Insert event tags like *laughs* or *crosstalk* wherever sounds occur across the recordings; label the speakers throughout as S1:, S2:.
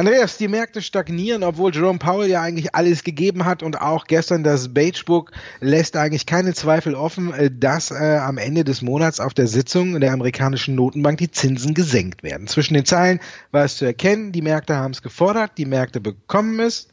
S1: Andreas, die Märkte stagnieren, obwohl Jerome Powell ja eigentlich alles gegeben hat und auch gestern das Beige Book lässt eigentlich keine Zweifel offen, äh, dass äh, am Ende des Monats auf der Sitzung der amerikanischen Notenbank die Zinsen gesenkt werden. Zwischen den Zeilen war es zu erkennen, die Märkte haben es gefordert, die Märkte bekommen es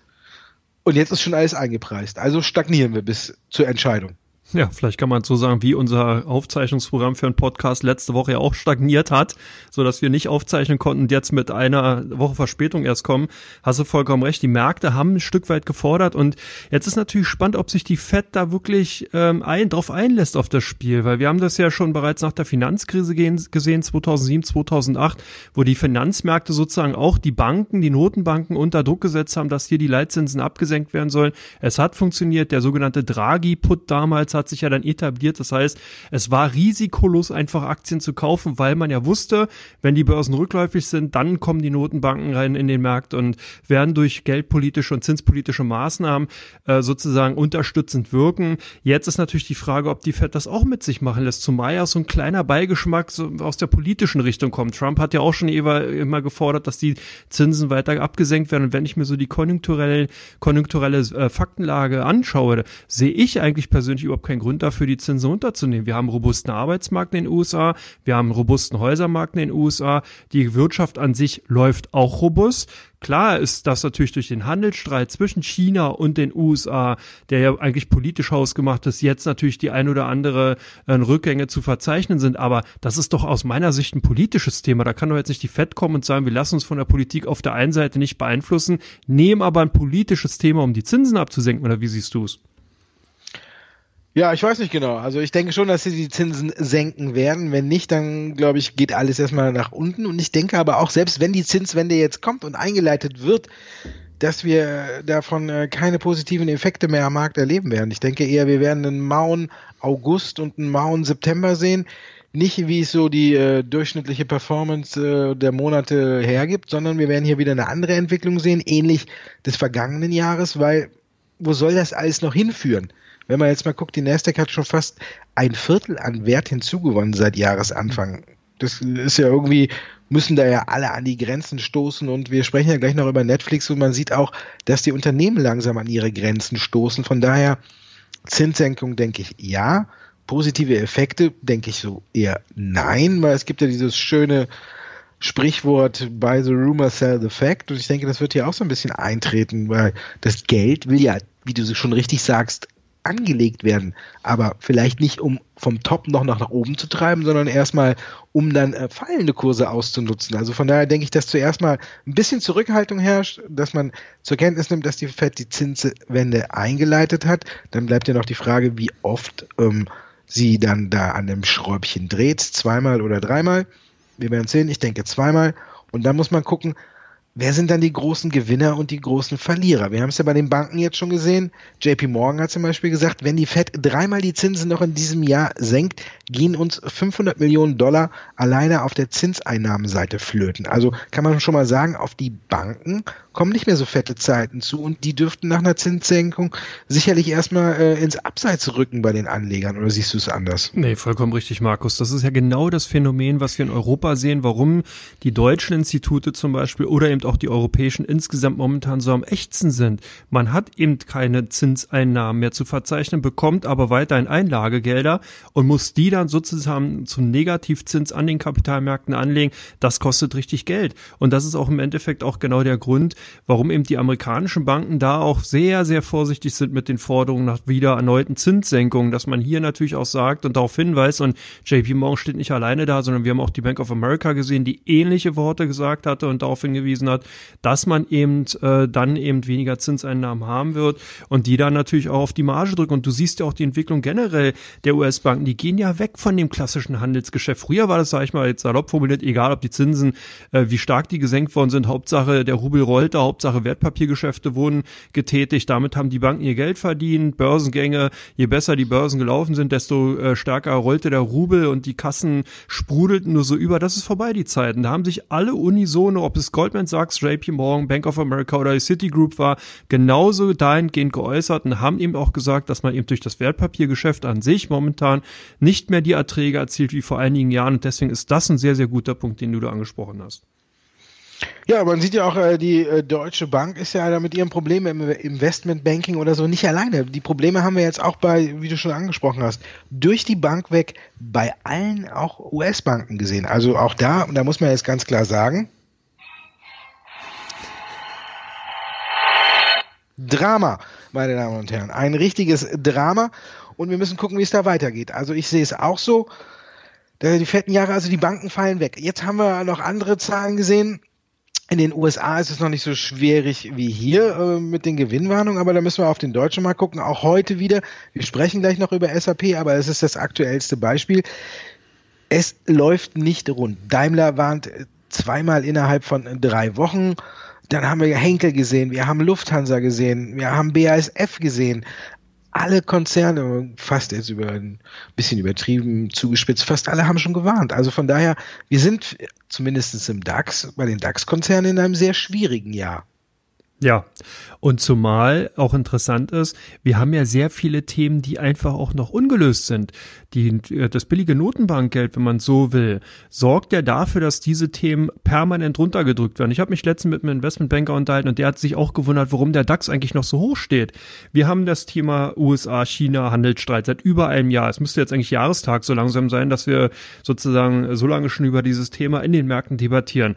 S1: und jetzt ist schon alles eingepreist. Also stagnieren wir bis zur Entscheidung.
S2: Ja, vielleicht kann man so sagen, wie unser Aufzeichnungsprogramm für einen Podcast letzte Woche ja auch stagniert hat, so dass wir nicht aufzeichnen konnten und jetzt mit einer Woche Verspätung erst kommen. Hast du vollkommen recht. Die Märkte haben ein Stück weit gefordert und jetzt ist natürlich spannend, ob sich die Fed da wirklich ähm, ein, drauf einlässt auf das Spiel, weil wir haben das ja schon bereits nach der Finanzkrise gesehen, 2007, 2008, wo die Finanzmärkte sozusagen auch die Banken, die Notenbanken unter Druck gesetzt haben, dass hier die Leitzinsen abgesenkt werden sollen. Es hat funktioniert. Der sogenannte Draghi-Put damals hat sich ja dann etabliert. Das heißt, es war risikolos einfach Aktien zu kaufen, weil man ja wusste, wenn die Börsen rückläufig sind, dann kommen die Notenbanken rein in den Markt und werden durch geldpolitische und zinspolitische Maßnahmen äh, sozusagen unterstützend wirken. Jetzt ist natürlich die Frage, ob die Fed das auch mit sich machen lässt, zumal ja so ein kleiner Beigeschmack so aus der politischen Richtung kommt. Trump hat ja auch schon immer gefordert, dass die Zinsen weiter abgesenkt werden. Und wenn ich mir so die konjunkturelle, konjunkturelle äh, Faktenlage anschaue, sehe ich eigentlich persönlich überhaupt keinen Grund dafür, die Zinsen runterzunehmen. Wir haben einen robusten Arbeitsmarkt in den USA, wir haben einen robusten Häusermarkt in den USA, die Wirtschaft an sich läuft auch robust. Klar ist das natürlich durch den Handelsstreit zwischen China und den USA, der ja eigentlich politisch hausgemacht ist, jetzt natürlich die ein oder andere äh, Rückgänge zu verzeichnen sind. Aber das ist doch aus meiner Sicht ein politisches Thema. Da kann doch jetzt nicht die FED kommen und sagen, wir lassen uns von der Politik auf der einen Seite nicht beeinflussen, nehmen aber ein politisches Thema, um die Zinsen abzusenken. Oder wie siehst du es?
S1: Ja, ich weiß nicht genau. Also ich denke schon, dass sie die Zinsen senken werden. Wenn nicht, dann glaube ich, geht alles erstmal nach unten. Und ich denke aber auch, selbst wenn die Zinswende jetzt kommt und eingeleitet wird, dass wir davon äh, keine positiven Effekte mehr am Markt erleben werden. Ich denke eher, wir werden einen mauen August und einen mauen September sehen. Nicht wie es so die äh, durchschnittliche Performance äh, der Monate hergibt, sondern wir werden hier wieder eine andere Entwicklung sehen, ähnlich des vergangenen Jahres, weil wo soll das alles noch hinführen? Wenn man jetzt mal guckt, die Nasdaq hat schon fast ein Viertel an Wert hinzugewonnen seit Jahresanfang. Das ist ja irgendwie, müssen da ja alle an die Grenzen stoßen und wir sprechen ja gleich noch über Netflix und man sieht auch, dass die Unternehmen langsam an ihre Grenzen stoßen. Von daher Zinssenkung denke ich ja. Positive Effekte denke ich so eher nein, weil es gibt ja dieses schöne Sprichwort by the rumor sell the fact und ich denke, das wird hier auch so ein bisschen eintreten, weil das Geld will ja, wie du schon richtig sagst, angelegt werden, aber vielleicht nicht um vom Top noch nach oben zu treiben, sondern erstmal um dann äh, fallende Kurse auszunutzen. Also von daher denke ich, dass zuerst mal ein bisschen Zurückhaltung herrscht, dass man zur Kenntnis nimmt, dass die Fed die Zinswende eingeleitet hat. Dann bleibt ja noch die Frage, wie oft ähm, sie dann da an dem Schräubchen dreht, zweimal oder dreimal. Wir werden sehen, ich denke zweimal. Und dann muss man gucken, wer sind dann die großen Gewinner und die großen Verlierer? Wir haben es ja bei den Banken jetzt schon gesehen. JP Morgan hat zum Beispiel gesagt, wenn die Fed dreimal die Zinsen noch in diesem Jahr senkt, gehen uns 500 Millionen Dollar alleine auf der Zinseinnahmenseite flöten. Also kann man schon mal sagen, auf die Banken kommen nicht mehr so fette Zeiten zu und die dürften nach einer Zinssenkung sicherlich erstmal äh, ins Abseits rücken bei den Anlegern. Oder siehst du es anders?
S2: Nee, vollkommen richtig, Markus. Das ist ja genau das Phänomen, was wir in Europa sehen, warum die deutschen Institute zum Beispiel oder eben auch die europäischen insgesamt momentan so am ächzen sind. Man hat eben keine Zinseinnahmen mehr zu verzeichnen, bekommt aber weiterhin Einlagegelder und muss die dann sozusagen zum Negativzins an den Kapitalmärkten anlegen. Das kostet richtig Geld. Und das ist auch im Endeffekt auch genau der Grund, warum eben die amerikanischen Banken da auch sehr, sehr vorsichtig sind mit den Forderungen nach wieder erneuten Zinssenkungen, dass man hier natürlich auch sagt und darauf hinweist und JP Morgan steht nicht alleine da, sondern wir haben auch die Bank of America gesehen, die ähnliche Worte gesagt hatte und darauf hingewiesen hingewiesen hat, dass man eben äh, dann eben weniger Zinseinnahmen haben wird und die dann natürlich auch auf die Marge drücken. Und du siehst ja auch die Entwicklung generell der US-Banken, die gehen ja weg von dem klassischen Handelsgeschäft. Früher war das, sag ich mal, jetzt salopp formuliert, egal ob die Zinsen, äh, wie stark die gesenkt worden sind, Hauptsache der Rubel rollte, Hauptsache Wertpapiergeschäfte wurden getätigt, damit haben die Banken ihr Geld verdient, Börsengänge, je besser die Börsen gelaufen sind, desto äh, stärker rollte der Rubel und die Kassen sprudelten nur so über. Das ist vorbei, die Zeiten. Da haben sich alle unisono, ob es Goldman Sachs, JP Morgan, Bank of America oder Citigroup war, genauso dahingehend geäußert und haben eben auch gesagt, dass man eben durch das Wertpapiergeschäft an sich momentan nicht mehr die Erträge erzielt wie vor einigen Jahren. Und deswegen ist das ein sehr, sehr guter Punkt, den du da angesprochen hast.
S1: Ja, man sieht ja auch, äh, die äh, Deutsche Bank ist ja da mit ihren Problemen im Investmentbanking oder so nicht alleine. Die Probleme haben wir jetzt auch bei, wie du schon angesprochen hast, durch die Bank weg bei allen auch US-Banken gesehen. Also auch da, und da muss man jetzt ganz klar sagen, Drama, meine Damen und Herren. Ein richtiges Drama. Und wir müssen gucken, wie es da weitergeht. Also ich sehe es auch so. Die fetten Jahre, also die Banken fallen weg. Jetzt haben wir noch andere Zahlen gesehen. In den USA ist es noch nicht so schwierig wie hier äh, mit den Gewinnwarnungen, aber da müssen wir auf den deutschen Markt gucken. Auch heute wieder. Wir sprechen gleich noch über SAP, aber es ist das aktuellste Beispiel. Es läuft nicht rund. Daimler warnt zweimal innerhalb von drei Wochen. Dann haben wir Henkel gesehen, wir haben Lufthansa gesehen, wir haben BASF gesehen alle Konzerne, fast jetzt über ein bisschen übertrieben zugespitzt, fast alle haben schon gewarnt. Also von daher, wir sind zumindest im DAX, bei den DAX-Konzernen in einem sehr schwierigen Jahr.
S2: Ja, und zumal auch interessant ist, wir haben ja sehr viele Themen, die einfach auch noch ungelöst sind. Die, äh, das billige Notenbankgeld, wenn man so will, sorgt ja dafür, dass diese Themen permanent runtergedrückt werden. Ich habe mich letztens mit einem Investmentbanker unterhalten und der hat sich auch gewundert, warum der DAX eigentlich noch so hoch steht. Wir haben das Thema USA-China-Handelsstreit seit über einem Jahr. Es müsste jetzt eigentlich Jahrestag so langsam sein, dass wir sozusagen so lange schon über dieses Thema in den Märkten debattieren.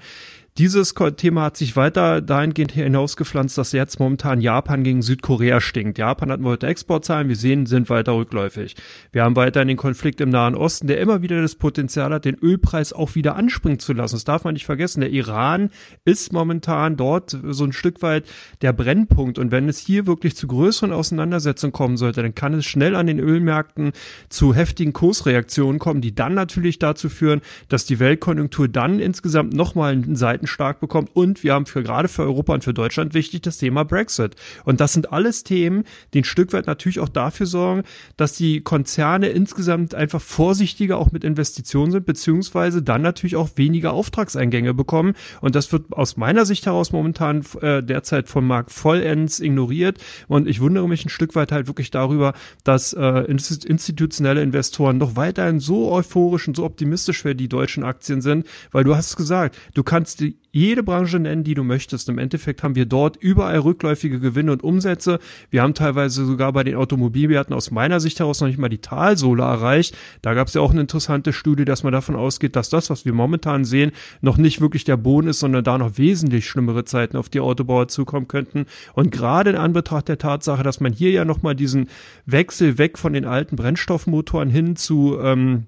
S2: Dieses Thema hat sich weiter dahingehend hinausgepflanzt, dass jetzt momentan Japan gegen Südkorea stinkt. Japan hat heute Exportzahlen, wir sehen, sind weiter rückläufig. Wir haben weiterhin den Konflikt im Nahen Osten, der immer wieder das Potenzial hat, den Ölpreis auch wieder anspringen zu lassen. Das darf man nicht vergessen. Der Iran ist momentan dort so ein Stück weit der Brennpunkt. Und wenn es hier wirklich zu größeren Auseinandersetzungen kommen sollte, dann kann es schnell an den Ölmärkten zu heftigen Kursreaktionen kommen, die dann natürlich dazu führen, dass die Weltkonjunktur dann insgesamt nochmal einen Seiten stark bekommt. Und wir haben für gerade für Europa und für Deutschland wichtig das Thema Brexit. Und das sind alles Themen, die ein Stück weit natürlich auch dafür sorgen, dass die Konzerne insgesamt einfach vorsichtiger auch mit Investitionen sind, beziehungsweise dann natürlich auch weniger Auftragseingänge bekommen. Und das wird aus meiner Sicht heraus momentan äh, derzeit vom Markt vollends ignoriert. Und ich wundere mich ein Stück weit halt wirklich darüber, dass äh, institutionelle Investoren noch weiterhin so euphorisch und so optimistisch für die deutschen Aktien sind, weil du hast gesagt, du kannst die jede Branche nennen, die du möchtest. Im Endeffekt haben wir dort überall rückläufige Gewinne und Umsätze. Wir haben teilweise sogar bei den Automobilwerten aus meiner Sicht heraus noch nicht mal die Talsohle erreicht. Da gab es ja auch eine interessante Studie, dass man davon ausgeht, dass das, was wir momentan sehen, noch nicht wirklich der Boden ist, sondern da noch wesentlich schlimmere Zeiten auf die Autobauer zukommen könnten. Und gerade in Anbetracht der Tatsache, dass man hier ja nochmal diesen Wechsel weg von den alten Brennstoffmotoren hin zu ähm,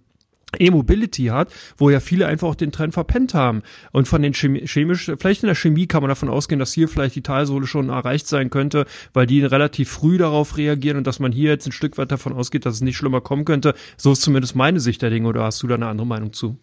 S2: E-Mobility hat, wo ja viele einfach auch den Trend verpennt haben. Und von den chemisch, vielleicht in der Chemie kann man davon ausgehen, dass hier vielleicht die Talsohle schon erreicht sein könnte, weil die relativ früh darauf reagieren und dass man hier jetzt ein Stück weit davon ausgeht, dass es nicht schlimmer kommen könnte. So ist zumindest meine Sicht der Dinge, oder hast du da eine andere Meinung zu?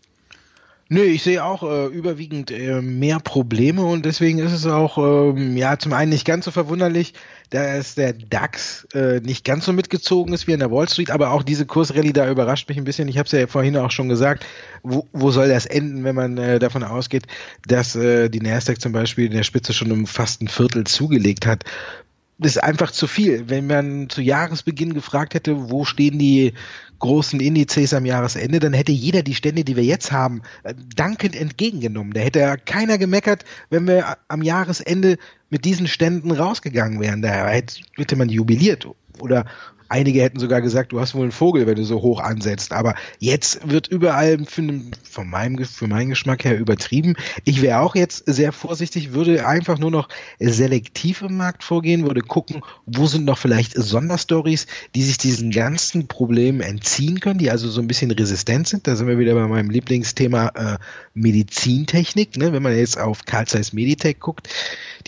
S1: Nö, ich sehe auch äh, überwiegend äh, mehr Probleme und deswegen ist es auch ähm, ja zum einen nicht ganz so verwunderlich, dass der DAX äh, nicht ganz so mitgezogen ist wie in der Wall Street, aber auch diese Kursrallye da überrascht mich ein bisschen. Ich habe es ja vorhin auch schon gesagt, wo, wo soll das enden, wenn man äh, davon ausgeht, dass äh, die Nasdaq zum Beispiel in der Spitze schon um fast ein Viertel zugelegt hat ist einfach zu viel. Wenn man zu Jahresbeginn gefragt hätte, wo stehen die großen Indizes am Jahresende, dann hätte jeder die Stände, die wir jetzt haben, äh, dankend entgegengenommen. Da hätte keiner gemeckert, wenn wir am Jahresende mit diesen Ständen rausgegangen wären. Da hätte man jubiliert oder Einige hätten sogar gesagt, du hast wohl einen Vogel, wenn du so hoch ansetzt. Aber jetzt wird überall für, von meinem, für meinen Geschmack her übertrieben. Ich wäre auch jetzt sehr vorsichtig, würde einfach nur noch selektiv im Markt vorgehen, würde gucken, wo sind noch vielleicht Sonderstories, die sich diesen ganzen Problemen entziehen können, die also so ein bisschen resistent sind. Da sind wir wieder bei meinem Lieblingsthema äh, Medizintechnik. Ne? Wenn man jetzt auf Carl Zeiss Meditech guckt,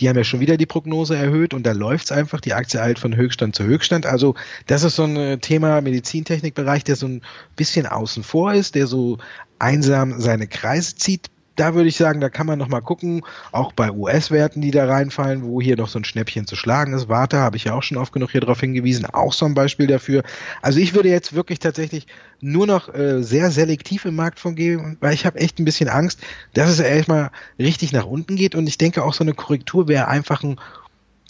S1: die haben ja schon wieder die Prognose erhöht und da läuft's einfach. Die Aktie eilt von Höchststand zu Höchststand. Also das ist so ein äh, Thema Medizintechnikbereich, der so ein bisschen außen vor ist, der so einsam seine Kreise zieht da würde ich sagen, da kann man noch mal gucken, auch bei US-Werten, die da reinfallen, wo hier noch so ein Schnäppchen zu schlagen ist. Warte, habe ich ja auch schon oft genug hier drauf hingewiesen, auch so ein Beispiel dafür. Also ich würde jetzt wirklich tatsächlich nur noch äh, sehr selektiv im Markt von geben, weil ich habe echt ein bisschen Angst, dass es erstmal richtig nach unten geht und ich denke auch so eine Korrektur wäre einfach ein,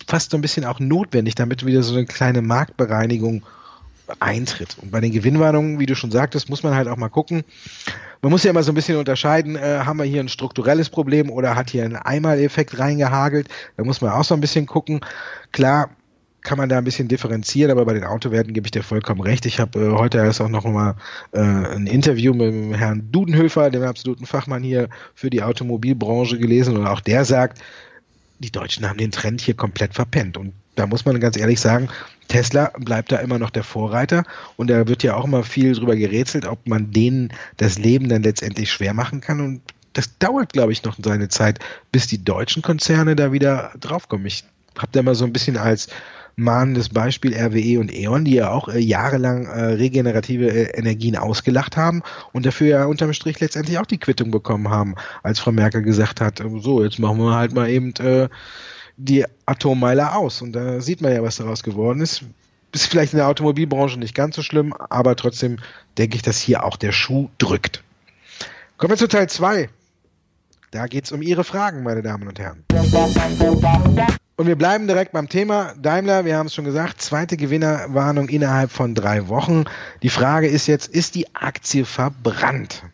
S1: fast so ein bisschen auch notwendig, damit wieder so eine kleine Marktbereinigung eintritt. Und bei den Gewinnwarnungen, wie du schon sagtest, muss man halt auch mal gucken. Man muss ja immer so ein bisschen unterscheiden, äh, haben wir hier ein strukturelles Problem oder hat hier ein Einmaleffekt reingehagelt. Da muss man auch so ein bisschen gucken. Klar, kann man da ein bisschen differenzieren, aber bei den Autowerten gebe ich dir vollkommen recht. Ich habe äh, heute erst auch noch mal äh, ein Interview mit dem Herrn Dudenhöfer, dem absoluten Fachmann hier für die Automobilbranche gelesen und auch der sagt, die Deutschen haben den Trend hier komplett verpennt. Und da muss man ganz ehrlich sagen, Tesla bleibt da immer noch der Vorreiter. Und da wird ja auch immer viel drüber gerätselt, ob man denen das Leben dann letztendlich schwer machen kann. Und das dauert, glaube ich, noch seine Zeit, bis die deutschen Konzerne da wieder draufkommen. Ich habe da mal so ein bisschen als mahnendes Beispiel RWE und E.ON, die ja auch äh, jahrelang äh, regenerative äh, Energien ausgelacht haben und dafür ja unterm Strich letztendlich auch die Quittung bekommen haben, als Frau Merkel gesagt hat, so, jetzt machen wir halt mal eben äh, die Atommeiler aus. Und da sieht man ja, was daraus geworden ist. Ist vielleicht in der Automobilbranche nicht ganz so schlimm, aber trotzdem denke ich, dass hier auch der Schuh drückt. Kommen wir zu Teil 2. Da geht es um Ihre Fragen, meine Damen und Herren. Und wir bleiben direkt beim Thema Daimler. Wir haben es schon gesagt, zweite Gewinnerwarnung innerhalb von drei Wochen. Die Frage ist jetzt, ist die Aktie verbrannt?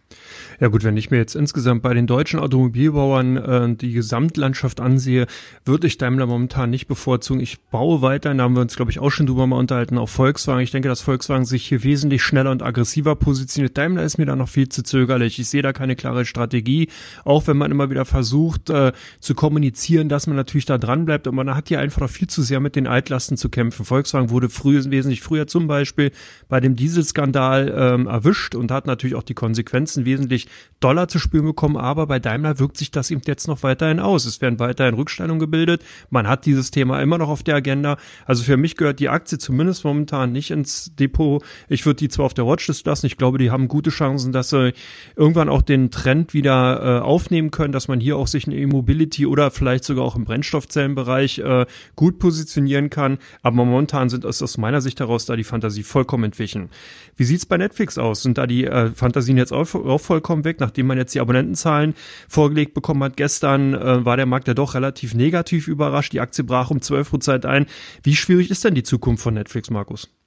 S2: Ja gut, wenn ich mir jetzt insgesamt bei den deutschen Automobilbauern äh, die Gesamtlandschaft ansehe, würde ich Daimler momentan nicht bevorzugen. Ich baue weiter, da haben wir uns, glaube ich, auch schon drüber mal unterhalten, auf Volkswagen. Ich denke, dass Volkswagen sich hier wesentlich schneller und aggressiver positioniert. Daimler ist mir da noch viel zu zögerlich. Ich sehe da keine klare Strategie, auch wenn man immer wieder versucht äh, zu kommunizieren, dass man natürlich da dran bleibt. Und man hat hier einfach noch viel zu sehr mit den Altlasten zu kämpfen. Volkswagen wurde früher, wesentlich früher zum Beispiel bei dem Dieselskandal ähm, erwischt und hat natürlich auch die Konsequenzen wesentlich Dollar zu spüren bekommen, aber bei Daimler wirkt sich das eben jetzt noch weiterhin aus. Es werden weiterhin Rückstellungen gebildet. Man hat dieses Thema immer noch auf der Agenda. Also für mich gehört die Aktie zumindest momentan nicht ins Depot. Ich würde die zwar auf der Watchlist lassen. Ich glaube, die haben gute Chancen, dass sie irgendwann auch den Trend wieder äh, aufnehmen können, dass man hier auch sich in E-Mobility oder vielleicht sogar auch im Brennstoffzellenbereich äh, gut positionieren kann. Aber momentan sind aus meiner Sicht heraus da die Fantasie vollkommen entwichen. Wie sieht's bei Netflix aus? Sind da die äh, Fantasien jetzt auch, auch vollkommen weg, nachdem man jetzt die Abonnentenzahlen vorgelegt bekommen hat? Gestern äh, war der Markt ja doch relativ negativ überrascht. Die Aktie brach um 12 Prozent ein. Wie schwierig ist denn die Zukunft von Netflix, Markus?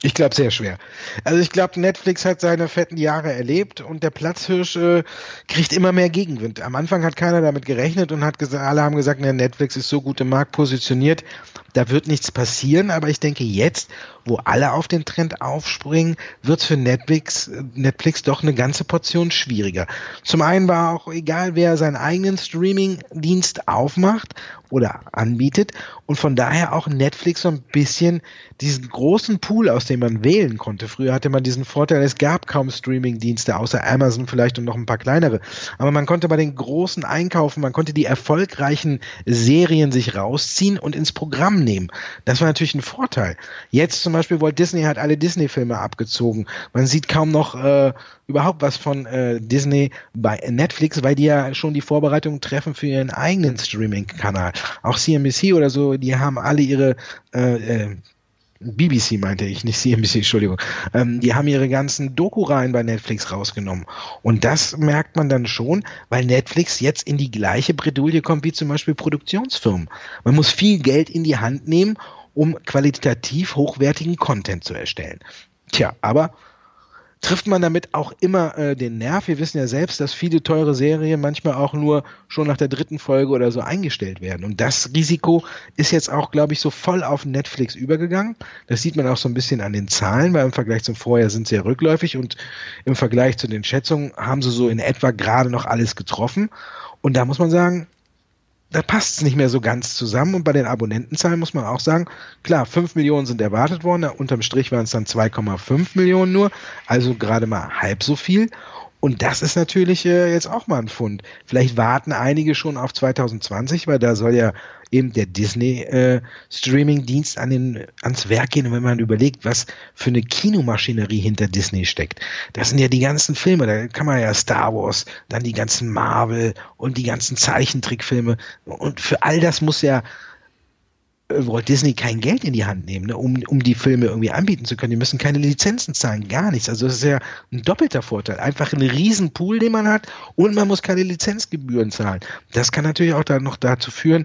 S1: Ich glaube sehr schwer. Also ich glaube, Netflix hat seine fetten Jahre erlebt und der Platzhirsch äh, kriegt immer mehr Gegenwind. Am Anfang hat keiner damit gerechnet und hat alle haben gesagt, na, Netflix ist so gut im Markt positioniert, da wird nichts passieren. Aber ich denke jetzt, wo alle auf den Trend aufspringen, wird für Netflix, Netflix doch eine ganze Portion schwieriger. Zum einen war auch egal, wer seinen eigenen Streaming-Dienst aufmacht oder anbietet und von daher auch Netflix so ein bisschen diesen großen Pool, aus dem man wählen konnte. Früher hatte man diesen Vorteil, es gab kaum Streaming-Dienste, außer Amazon vielleicht und noch ein paar kleinere. Aber man konnte bei den großen einkaufen, man konnte die erfolgreichen Serien sich rausziehen und ins Programm nehmen. Das war natürlich ein Vorteil. Jetzt zum Beispiel Walt Disney hat alle Disney-Filme abgezogen. Man sieht kaum noch äh, überhaupt was von äh, Disney bei Netflix, weil die ja schon die Vorbereitungen treffen für ihren eigenen Streaming-Kanal. Auch CNBC oder so, die haben alle ihre äh, äh, BBC meinte ich, nicht CNBC, Entschuldigung. Ähm, die haben ihre ganzen Doku-Reihen bei Netflix rausgenommen. Und das merkt man dann schon, weil Netflix jetzt in die gleiche Bredouille kommt wie zum Beispiel Produktionsfirmen. Man muss viel Geld in die Hand nehmen, um qualitativ hochwertigen Content zu erstellen. Tja, aber trifft man damit auch immer äh, den Nerv. Wir wissen ja selbst, dass viele teure Serien manchmal auch nur schon nach der dritten Folge oder so eingestellt werden. Und das Risiko ist jetzt auch, glaube ich, so voll auf Netflix übergegangen. Das sieht man auch so ein bisschen an den Zahlen, weil im Vergleich zum Vorjahr sind sie ja rückläufig und im Vergleich zu den Schätzungen haben sie so in etwa gerade noch alles getroffen. Und da muss man sagen, da passt es nicht mehr so ganz zusammen. Und bei den Abonnentenzahlen muss man auch sagen, klar, 5 Millionen sind erwartet worden, unterm Strich waren es dann 2,5 Millionen nur, also gerade mal halb so viel. Und das ist natürlich äh, jetzt auch mal ein Fund. Vielleicht warten einige schon auf 2020, weil da soll ja eben der Disney-Streaming-Dienst äh, an den, ans Werk gehen. Und wenn man überlegt, was für eine Kinomaschinerie hinter Disney steckt, das sind ja die ganzen Filme, da kann man ja Star Wars, dann die ganzen Marvel und die ganzen Zeichentrickfilme. Und für all das muss ja Walt Disney kein Geld in die Hand nehmen, ne, um, um die Filme irgendwie anbieten zu können. Die müssen keine Lizenzen zahlen, gar nichts. Also das ist ja ein doppelter Vorteil. Einfach ein riesen Pool, den man hat und man muss keine Lizenzgebühren zahlen. Das kann natürlich auch dann noch dazu führen,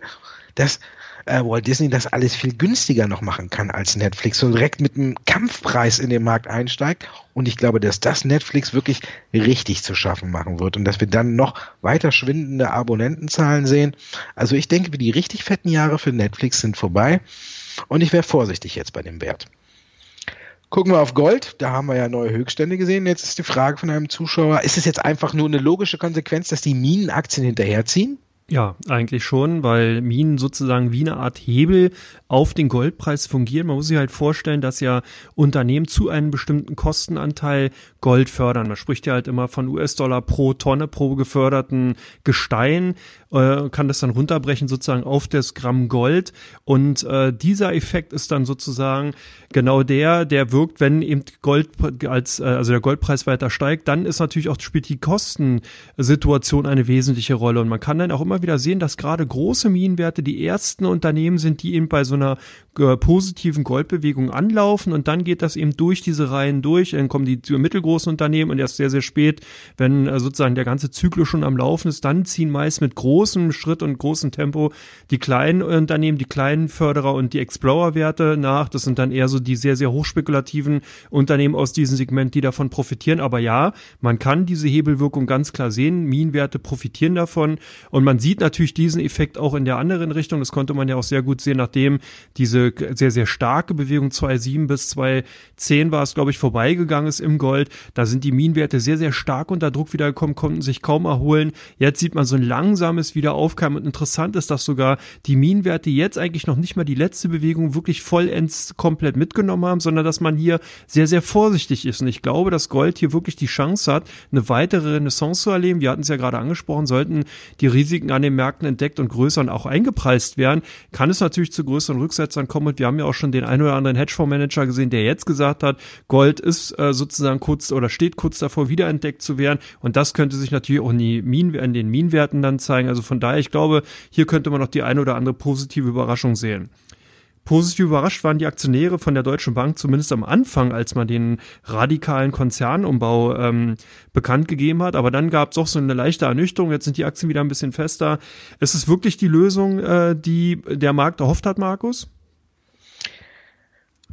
S1: dass äh, Walt Disney das alles viel günstiger noch machen kann als Netflix, so direkt mit einem Kampfpreis in den Markt einsteigt. Und ich glaube, dass das Netflix wirklich richtig zu schaffen machen wird und dass wir dann noch weiter schwindende Abonnentenzahlen sehen. Also ich denke, die richtig fetten Jahre für Netflix sind vorbei und ich wäre vorsichtig jetzt bei dem Wert. Gucken wir auf Gold, da haben wir ja neue Höchststände gesehen. Jetzt ist die Frage von einem Zuschauer, ist es jetzt einfach nur eine logische Konsequenz, dass die Minenaktien hinterherziehen?
S2: Ja, eigentlich schon, weil Minen sozusagen wie eine Art Hebel auf den Goldpreis fungieren. Man muss sich halt vorstellen, dass ja Unternehmen zu einem bestimmten Kostenanteil Gold fördern. Man spricht ja halt immer von US-Dollar pro Tonne, pro geförderten Gestein, äh, kann das dann runterbrechen sozusagen auf das Gramm Gold. Und äh, dieser Effekt ist dann sozusagen genau der, der wirkt, wenn eben Gold als, äh, also der Goldpreis weiter steigt, dann ist natürlich auch, spielt die Kostensituation eine wesentliche Rolle. Und man kann dann auch immer wieder sehen, dass gerade große Minenwerte die ersten Unternehmen sind, die eben bei so einer äh, positiven Goldbewegung anlaufen und dann geht das eben durch diese Reihen durch, dann kommen die mittelgroßen Unternehmen und erst sehr, sehr spät, wenn äh, sozusagen der ganze Zyklus schon am Laufen ist, dann ziehen meist mit großem Schritt und großem Tempo die kleinen Unternehmen, die kleinen Förderer und die Explorer-Werte nach. Das sind dann eher so die sehr, sehr hochspekulativen Unternehmen aus diesem Segment, die davon profitieren. Aber ja, man kann diese Hebelwirkung ganz klar sehen. Minenwerte profitieren davon. Und man sieht natürlich diesen Effekt auch in der anderen Richtung. Das konnte man ja auch sehr gut sehen, nachdem diese sehr, sehr starke Bewegung 2,7 bis 2,10 war es, glaube ich, vorbeigegangen ist im Gold. Da sind die Minenwerte sehr, sehr stark unter Druck wiedergekommen, konnten sich kaum erholen. Jetzt sieht man so ein langsames Wiederaufkommen. Und interessant ist, dass sogar die Minenwerte jetzt eigentlich noch nicht mal die letzte Bewegung wirklich vollends komplett mit mitgenommen haben, sondern dass man hier sehr, sehr vorsichtig ist. Und ich glaube, dass Gold hier wirklich die Chance hat, eine weitere Renaissance zu erleben. Wir hatten es ja gerade angesprochen, sollten die Risiken an den Märkten entdeckt und größer und auch eingepreist werden, kann es natürlich zu größeren Rücksetzern kommen. Und wir haben ja auch schon den ein oder anderen Hedgefondsmanager gesehen, der jetzt gesagt hat, Gold ist äh, sozusagen kurz oder steht kurz davor, wiederentdeckt zu werden. Und das könnte sich natürlich auch in, die Minen, in den Minenwerten dann zeigen. Also von daher, ich glaube, hier könnte man noch die eine oder andere positive Überraschung sehen. Positiv überrascht waren die Aktionäre von der Deutschen Bank zumindest am Anfang, als man den radikalen Konzernumbau ähm, bekannt gegeben hat. Aber dann gab es auch so eine leichte Ernüchterung. Jetzt sind die Aktien wieder ein bisschen fester. Ist es wirklich die Lösung, äh, die der Markt erhofft hat, Markus?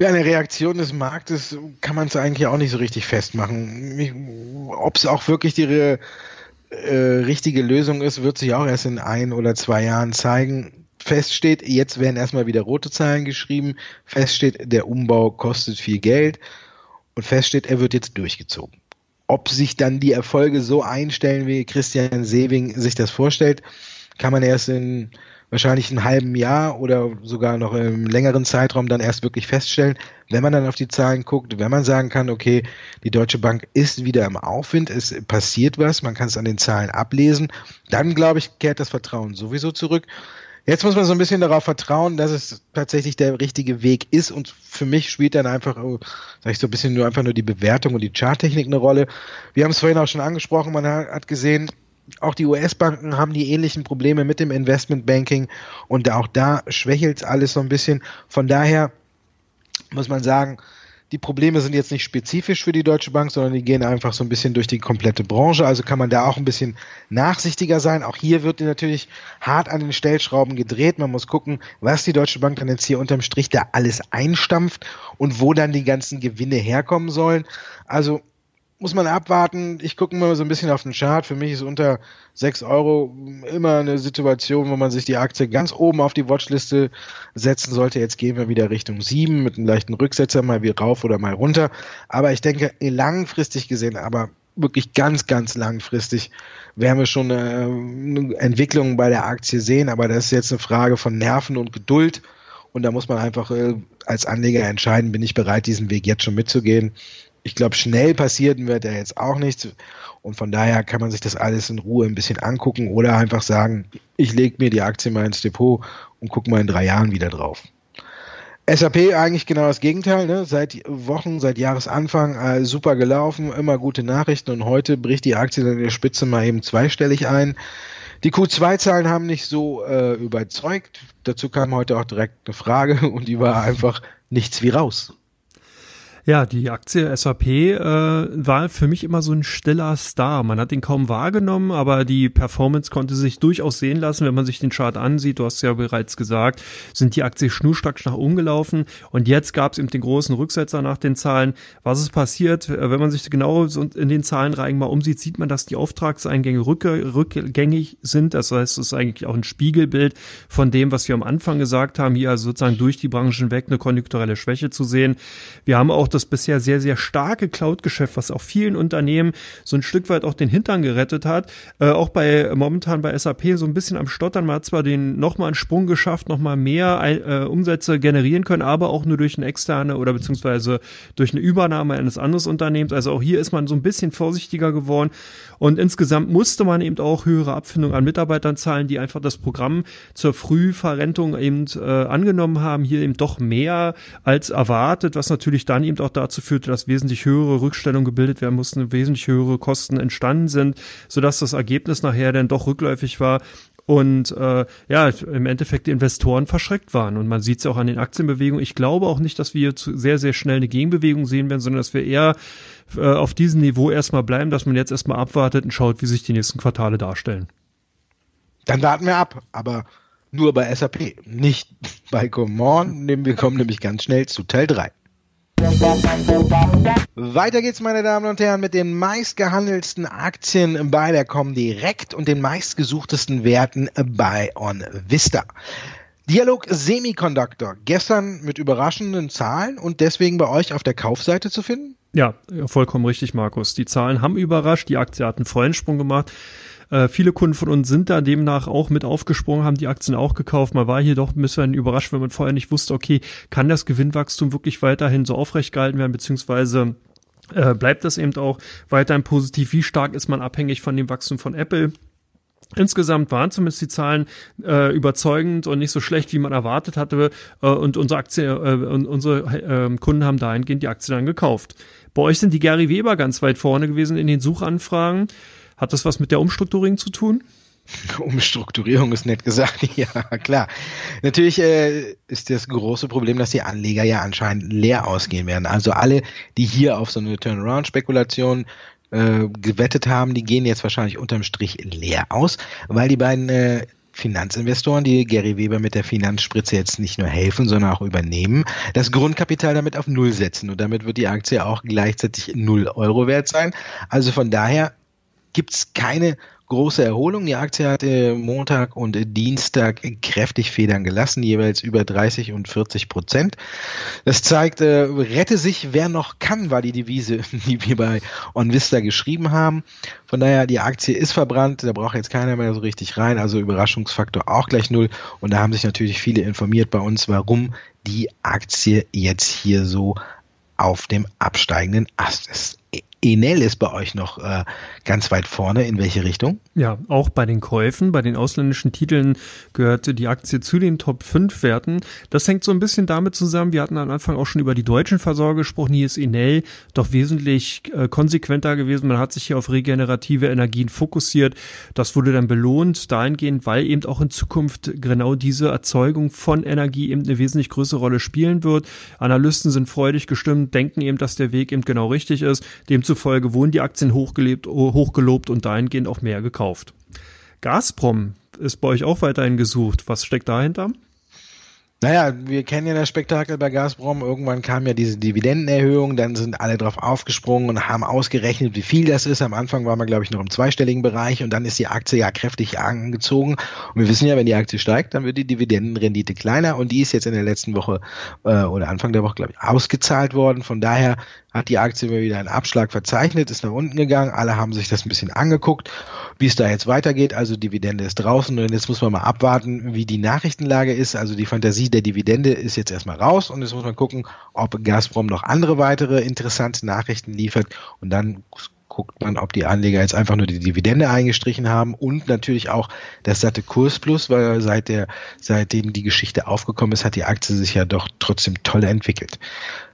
S1: Ja, eine Reaktion des Marktes kann man es eigentlich auch nicht so richtig festmachen. Ob es auch wirklich die äh, richtige Lösung ist, wird sich auch erst in ein oder zwei Jahren zeigen feststeht, jetzt werden erstmal wieder rote Zahlen geschrieben, feststeht, der Umbau kostet viel Geld und feststeht, er wird jetzt durchgezogen. Ob sich dann die Erfolge so einstellen, wie Christian Sewing sich das vorstellt, kann man erst in wahrscheinlich einem halben Jahr oder sogar noch im längeren Zeitraum dann erst wirklich feststellen, wenn man dann auf die Zahlen guckt, wenn man sagen kann, okay, die Deutsche Bank ist wieder im Aufwind, es passiert was, man kann es an den Zahlen ablesen, dann glaube ich, kehrt das Vertrauen sowieso zurück. Jetzt muss man so ein bisschen darauf vertrauen, dass es tatsächlich der richtige Weg ist und für mich spielt dann einfach, oh, sag ich so ein bisschen nur einfach nur die Bewertung und die Charttechnik eine Rolle. Wir haben es vorhin auch schon angesprochen, man hat gesehen, auch die US-Banken haben die ähnlichen Probleme mit dem Investmentbanking und auch da schwächelt alles so ein bisschen. Von daher muss man sagen, die Probleme sind jetzt nicht spezifisch für die Deutsche Bank, sondern die gehen einfach so ein bisschen durch die komplette Branche. Also kann man da auch ein bisschen nachsichtiger sein. Auch hier wird natürlich hart an den Stellschrauben gedreht. Man muss gucken, was die Deutsche Bank dann jetzt hier unterm Strich da alles einstampft und wo dann die ganzen Gewinne herkommen sollen. Also muss man abwarten. Ich gucke mal so ein bisschen auf den Chart. Für mich ist unter 6 Euro immer eine Situation, wo man sich die Aktie ganz oben auf die Watchliste setzen sollte. Jetzt gehen wir wieder Richtung 7 mit einem leichten Rücksetzer, mal wieder rauf oder mal runter. Aber ich denke, langfristig gesehen, aber wirklich ganz, ganz langfristig werden wir schon eine, eine Entwicklung bei der Aktie sehen. Aber das ist jetzt eine Frage von Nerven und Geduld. Und da muss man einfach äh, als Anleger entscheiden, bin ich bereit, diesen Weg jetzt schon mitzugehen ich glaube, schnell passieren wird er jetzt auch nichts. Und von daher kann man sich das alles in Ruhe ein bisschen angucken oder einfach sagen, ich lege mir die Aktie mal ins Depot und gucke mal in drei Jahren wieder drauf. SAP eigentlich genau das Gegenteil, ne? seit Wochen, seit Jahresanfang äh, super gelaufen, immer gute Nachrichten und heute bricht die Aktie in der Spitze mal eben zweistellig ein. Die Q2-Zahlen haben nicht so äh, überzeugt. Dazu kam heute auch direkt eine Frage *laughs* und die war einfach nichts wie raus.
S2: Ja, die Aktie SAP äh, war für mich immer so ein stiller Star. Man hat ihn kaum wahrgenommen, aber die Performance konnte sich durchaus sehen lassen, wenn man sich den Chart ansieht. Du hast ja bereits gesagt, sind die Aktie schnurstracks nach oben gelaufen und jetzt gab es eben den großen Rücksetzer nach den Zahlen. Was ist passiert? Äh, wenn man sich genau in den Zahlenreihen mal umsieht, sieht man, dass die Auftragseingänge rückgängig sind. Das heißt, es ist eigentlich auch ein Spiegelbild von dem, was wir am Anfang gesagt haben, hier also sozusagen durch die Branchen weg eine konjunkturelle Schwäche zu sehen. Wir haben auch das bisher sehr, sehr starke Cloud-Geschäft, was auch vielen Unternehmen so ein Stück weit auch den Hintern gerettet hat. Äh, auch bei momentan bei SAP so ein bisschen am Stottern. Man hat zwar den nochmal einen Sprung geschafft, nochmal mehr äh, Umsätze generieren können, aber auch nur durch eine externe oder beziehungsweise durch eine Übernahme eines anderen Unternehmens. Also auch hier ist man so ein bisschen vorsichtiger geworden. Und insgesamt musste man eben auch höhere Abfindungen an Mitarbeitern zahlen, die einfach das Programm zur Frühverrentung eben äh, angenommen haben. Hier eben doch mehr als erwartet, was natürlich dann eben auch dazu führte, dass wesentlich höhere Rückstellungen gebildet werden mussten, wesentlich höhere Kosten entstanden sind, sodass das Ergebnis nachher dann doch rückläufig war und äh, ja, im Endeffekt die Investoren verschreckt waren. Und man sieht es auch an den Aktienbewegungen. Ich glaube auch nicht, dass wir zu sehr, sehr schnell eine Gegenbewegung sehen werden, sondern dass wir eher äh, auf diesem Niveau erstmal bleiben, dass man jetzt erstmal abwartet und schaut, wie sich die nächsten Quartale darstellen.
S1: Dann warten wir ab, aber nur bei SAP, nicht *laughs* bei Common. Wir kommen nämlich ganz schnell zu Teil 3. Weiter geht's, meine Damen und Herren, mit den meistgehandelsten Aktien bei der Comdirect und den meistgesuchtesten Werten bei OnVista. Dialog Semiconductor, gestern mit überraschenden Zahlen und deswegen bei euch auf der Kaufseite zu finden?
S2: Ja, vollkommen richtig, Markus. Die Zahlen haben überrascht, die Aktie hat einen Freudensprung gemacht. Äh, viele Kunden von uns sind da demnach auch mit aufgesprungen, haben die Aktien auch gekauft. Man war hier doch ein bisschen überrascht, wenn man vorher nicht wusste, okay, kann das Gewinnwachstum wirklich weiterhin so aufrecht gehalten werden, beziehungsweise äh, bleibt das eben auch weiterhin positiv? Wie stark ist man abhängig von dem Wachstum von Apple? Insgesamt waren zumindest die Zahlen äh, überzeugend und nicht so schlecht, wie man erwartet hatte. Äh, und unsere Aktie, äh, und unsere äh, Kunden haben dahingehend die Aktie dann gekauft. Bei euch sind die Gary Weber ganz weit vorne gewesen in den Suchanfragen. Hat das was mit der Umstrukturierung zu tun? *laughs*
S1: Umstrukturierung ist nett gesagt, *laughs* ja klar. Natürlich äh, ist das große Problem, dass die Anleger ja anscheinend leer ausgehen werden. Also alle, die hier auf so eine Turnaround-Spekulation äh, gewettet haben, die gehen jetzt wahrscheinlich unterm Strich leer aus, weil die beiden äh, Finanzinvestoren, die Gary Weber mit der Finanzspritze jetzt nicht nur helfen, sondern auch übernehmen, das Grundkapital damit auf Null setzen und damit wird die Aktie auch gleichzeitig Null Euro wert sein. Also von daher gibt es keine große Erholung. Die Aktie hat äh, Montag und äh, Dienstag kräftig Federn gelassen, jeweils über 30 und 40 Prozent. Das zeigt, äh, rette sich, wer noch kann, war die Devise, *laughs* die wir bei OnVista geschrieben haben. Von daher, die Aktie ist verbrannt, da braucht jetzt keiner mehr so richtig rein, also Überraschungsfaktor auch gleich null. Und da haben sich natürlich viele informiert bei uns, warum die Aktie jetzt hier so auf dem absteigenden Ast ist. Enel ist bei euch noch äh, ganz weit vorne. In welche Richtung?
S2: Ja, auch bei den Käufen, bei den ausländischen Titeln gehörte die Aktie zu den Top 5 Werten. Das hängt so ein bisschen damit zusammen. Wir hatten am Anfang auch schon über die deutschen Versorger gesprochen. Hier ist Enel doch wesentlich äh, konsequenter gewesen. Man hat sich hier auf regenerative Energien fokussiert. Das wurde dann belohnt dahingehend, weil eben auch in Zukunft genau diese Erzeugung von Energie eben eine wesentlich größere Rolle spielen wird. Analysten sind freudig gestimmt, denken eben, dass der Weg eben genau richtig ist. Dem Demzufolge wurden die Aktien hochgelebt, hochgelobt und dahingehend auch mehr gekauft. Gazprom ist bei euch auch weiterhin gesucht. Was steckt dahinter?
S1: Naja, wir kennen ja das Spektakel bei Gazprom. Irgendwann kam ja diese Dividendenerhöhung, dann sind alle drauf aufgesprungen und haben ausgerechnet, wie viel das ist. Am Anfang waren wir, glaube ich, noch im zweistelligen Bereich und dann ist die Aktie ja kräftig angezogen. Und wir wissen ja, wenn die Aktie steigt, dann wird die Dividendenrendite kleiner und die ist jetzt in der letzten Woche äh, oder Anfang der Woche, glaube ich, ausgezahlt worden. Von daher hat die Aktie immer wieder einen Abschlag verzeichnet, ist nach unten gegangen. Alle haben sich das ein bisschen angeguckt, wie es da jetzt weitergeht. Also Dividende ist draußen und jetzt muss man mal abwarten, wie die Nachrichtenlage ist. Also die Fantasie der Dividende ist jetzt erstmal raus und jetzt muss man gucken, ob Gazprom noch andere weitere interessante Nachrichten liefert und dann guckt man, ob die Anleger jetzt einfach nur die Dividende eingestrichen haben und natürlich auch das satte Kurs plus, weil seit der, seitdem die Geschichte aufgekommen ist, hat die Aktie sich ja doch trotzdem toll entwickelt.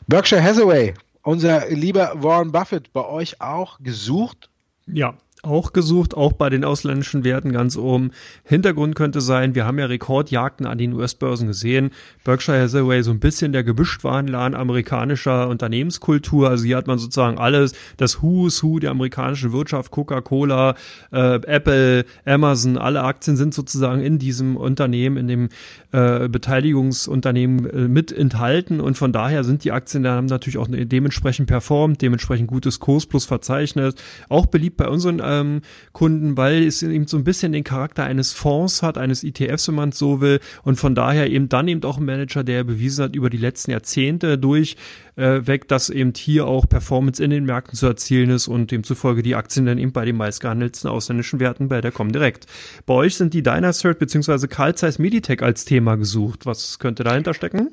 S1: Berkshire Hathaway unser lieber Warren Buffett bei euch auch gesucht?
S2: Ja, auch gesucht, auch bei den ausländischen Werten ganz oben. Hintergrund könnte sein, wir haben ja Rekordjagden an den US-Börsen gesehen. Berkshire Hathaway so ein bisschen der Gemischtwarenladen amerikanischer Unternehmenskultur. Also hier hat man sozusagen alles, das Who's Who der amerikanischen Wirtschaft, Coca-Cola, äh, Apple, Amazon, alle Aktien sind sozusagen in diesem Unternehmen, in dem äh, Beteiligungsunternehmen äh, mit enthalten und von daher sind die Aktien da haben natürlich auch dementsprechend performt, dementsprechend gutes Kurs plus verzeichnet. Auch beliebt bei unseren ähm, Kunden, weil es eben so ein bisschen den Charakter eines Fonds hat, eines ETFs, wenn man es so will. Und von daher eben dann eben auch ein Manager, der bewiesen hat über die letzten Jahrzehnte durch äh, weg, dass eben hier auch Performance in den Märkten zu erzielen ist und demzufolge die Aktien dann eben bei den meistgehandelten ausländischen Werten bei der Comdirect. Bei euch sind die Dynacert bzw. Carl Zeiss Meditech als Thema gesucht. Was könnte dahinter stecken?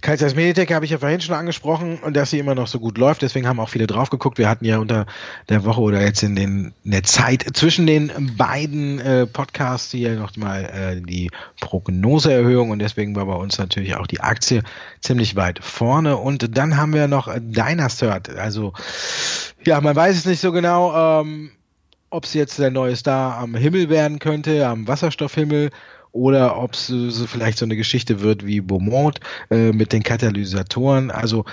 S1: Kaisers Meditech habe ich ja vorhin schon angesprochen und dass sie immer noch so gut läuft. Deswegen haben auch viele drauf geguckt. Wir hatten ja unter der Woche oder jetzt in, den, in der Zeit zwischen den beiden äh, Podcasts hier noch mal äh, die Prognoseerhöhung und deswegen war bei uns natürlich auch die Aktie ziemlich weit vorne. Und dann haben wir noch Dynastert. Also ja, man weiß es nicht so genau, ähm, ob es jetzt der neue Star am Himmel werden könnte, am Wasserstoffhimmel oder ob es so vielleicht so eine Geschichte wird wie Beaumont äh, mit den Katalysatoren. Also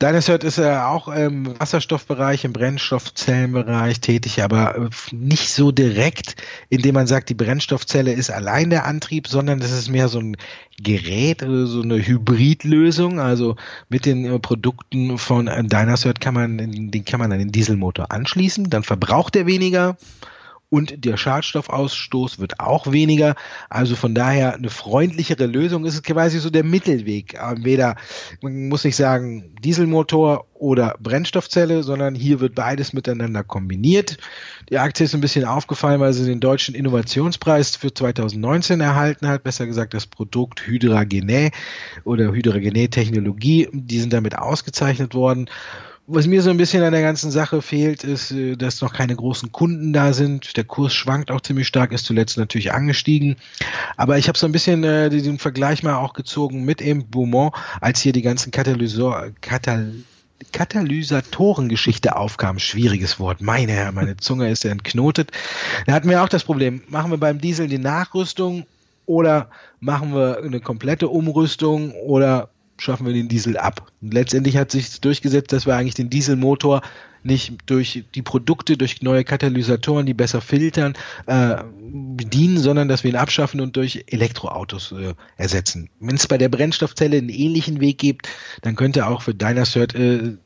S1: Dynasert ist ja auch im Wasserstoffbereich, im Brennstoffzellenbereich tätig, aber äh, nicht so direkt, indem man sagt, die Brennstoffzelle ist allein der Antrieb, sondern das ist mehr so ein Gerät, also so eine Hybridlösung. Also mit den äh, Produkten von Dynasert kann man, den kann man an den Dieselmotor anschließen, dann verbraucht er weniger und der Schadstoffausstoß wird auch weniger. Also von daher eine freundlichere Lösung ist quasi so der Mittelweg. Weder, man muss nicht sagen, Dieselmotor oder Brennstoffzelle, sondern hier wird beides miteinander kombiniert. Die Aktie ist ein bisschen aufgefallen, weil sie den deutschen Innovationspreis für 2019 erhalten hat, besser gesagt das Produkt Hydragenä oder Hydragenä-Technologie. Die sind damit ausgezeichnet worden. Was mir so ein bisschen an der ganzen Sache fehlt, ist, äh, dass noch keine großen Kunden da sind. Der Kurs schwankt auch ziemlich stark, ist zuletzt natürlich angestiegen. Aber ich habe so ein bisschen äh, den Vergleich mal auch gezogen mit eben Beaumont, als hier die ganzen Katalysor, Katal Katalysatorengeschichte aufkam. Schwieriges Wort. Meine Herren, meine Zunge ist entknotet. Da hatten wir auch das Problem. Machen wir beim Diesel die Nachrüstung oder machen wir eine komplette Umrüstung oder schaffen wir den Diesel ab. Und letztendlich hat sich durchgesetzt, dass wir eigentlich den Dieselmotor nicht durch die Produkte, durch neue Katalysatoren, die besser filtern, äh, bedienen, sondern dass wir ihn abschaffen und durch Elektroautos äh, ersetzen. Wenn es bei der Brennstoffzelle einen ähnlichen Weg gibt, dann könnte auch für Dynacert äh,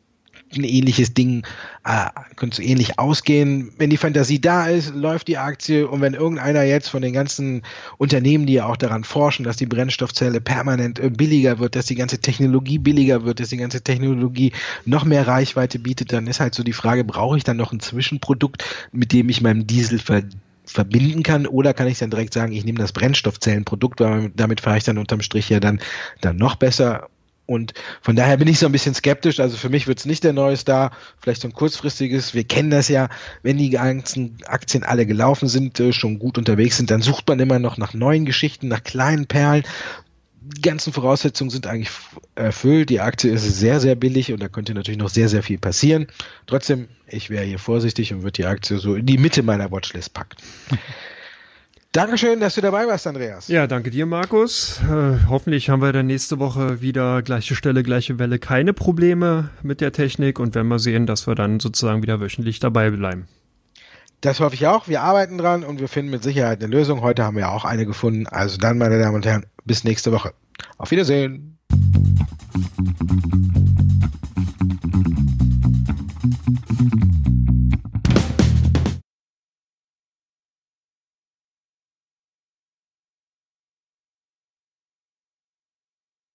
S1: ein ähnliches Ding, äh, könnte so ähnlich ausgehen. Wenn die Fantasie da ist, läuft die Aktie. Und wenn irgendeiner jetzt von den ganzen Unternehmen, die ja auch daran forschen, dass die Brennstoffzelle permanent äh, billiger wird, dass die ganze Technologie billiger wird, dass die ganze Technologie noch mehr Reichweite bietet, dann ist halt so die Frage, brauche ich dann noch ein Zwischenprodukt, mit dem ich meinem Diesel ver verbinden kann? Oder kann ich dann direkt sagen, ich nehme das Brennstoffzellenprodukt, weil damit fahre ich dann unterm Strich ja dann, dann noch besser und von daher bin ich so ein bisschen skeptisch. Also für mich wird es nicht der neue Star, vielleicht so ein kurzfristiges. Wir kennen das ja, wenn die ganzen Aktien alle gelaufen sind, äh, schon gut unterwegs sind, dann sucht man immer noch nach neuen Geschichten, nach kleinen Perlen. Die ganzen Voraussetzungen sind eigentlich erfüllt. Die Aktie ist sehr, sehr billig und da könnte natürlich noch sehr, sehr viel passieren. Trotzdem, ich wäre hier vorsichtig und würde die Aktie so in die Mitte meiner Watchlist packen. *laughs* Dankeschön, dass du dabei warst, Andreas.
S2: Ja, danke dir, Markus. Äh, hoffentlich haben wir dann nächste Woche wieder gleiche Stelle, gleiche Welle, keine Probleme mit der Technik und wenn wir sehen, dass wir dann sozusagen wieder wöchentlich dabei bleiben.
S1: Das hoffe ich auch. Wir arbeiten dran und wir finden mit Sicherheit eine Lösung. Heute haben wir auch eine gefunden. Also dann, meine Damen und Herren, bis nächste Woche. Auf Wiedersehen.